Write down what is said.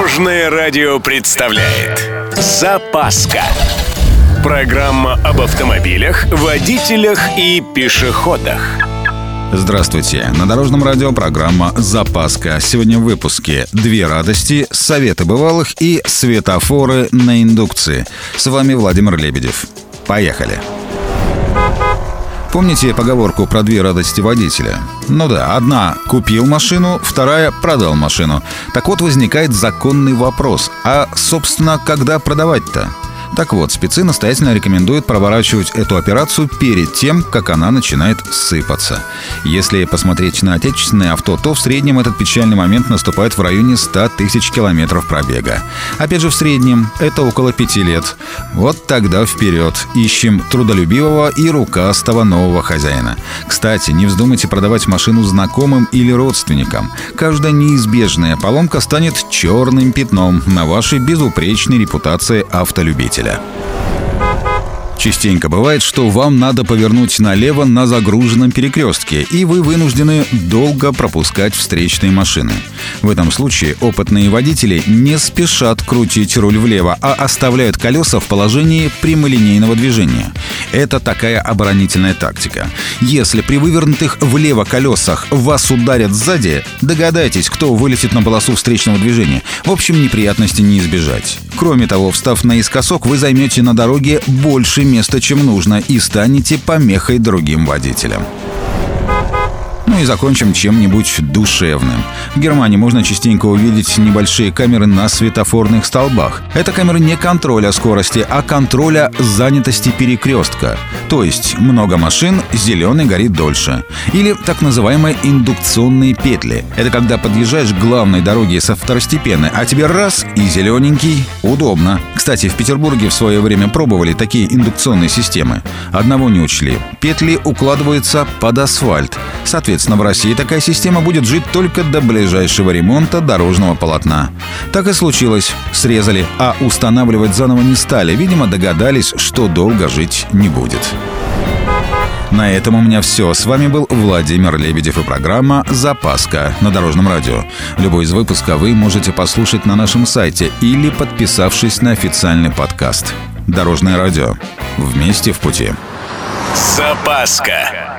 Дорожное радио представляет Запаска Программа об автомобилях, водителях и пешеходах Здравствуйте! На Дорожном радио программа «Запаска». Сегодня в выпуске «Две радости», «Советы бывалых» и «Светофоры на индукции». С вами Владимир Лебедев. Поехали! Помните поговорку про две радости водителя? Ну да, одна – купил машину, вторая – продал машину. Так вот, возникает законный вопрос. А, собственно, когда продавать-то? Так вот, спецы настоятельно рекомендуют проворачивать эту операцию перед тем, как она начинает сыпаться. Если посмотреть на отечественные авто, то в среднем этот печальный момент наступает в районе 100 тысяч километров пробега. Опять же, в среднем это около пяти лет. Вот тогда вперед. Ищем трудолюбивого и рукастого нового хозяина. Кстати, не вздумайте продавать машину знакомым или родственникам. Каждая неизбежная поломка станет черным пятном на вашей безупречной репутации автолюбителя водителя. Частенько бывает, что вам надо повернуть налево на загруженном перекрестке, и вы вынуждены долго пропускать встречные машины. В этом случае опытные водители не спешат крутить руль влево, а оставляют колеса в положении прямолинейного движения. Это такая оборонительная тактика. Если при вывернутых влево колесах вас ударят сзади, догадайтесь, кто вылетит на полосу встречного движения. В общем, неприятности не избежать. Кроме того, встав наискосок, вы займете на дороге больше места, чем нужно, и станете помехой другим водителям. Ну и закончим чем-нибудь душевным. В Германии можно частенько увидеть небольшие камеры на светофорных столбах. Это камеры не контроля скорости, а контроля занятости перекрестка. То есть много машин, зеленый горит дольше. Или так называемые индукционные петли. Это когда подъезжаешь к главной дороге со второстепенной, а тебе раз и зелененький. Удобно. Кстати, в Петербурге в свое время пробовали такие индукционные системы. Одного не учли. Петли укладываются под асфальт. Соответственно, в России такая система будет жить только до ближайшего ремонта дорожного полотна. Так и случилось. Срезали, а устанавливать заново не стали. Видимо, догадались, что долго жить не будет. На этом у меня все. С вами был Владимир Лебедев и программа «Запаска» на Дорожном радио. Любой из выпуска вы можете послушать на нашем сайте или подписавшись на официальный подкаст. Дорожное радио. Вместе в пути. Запаска.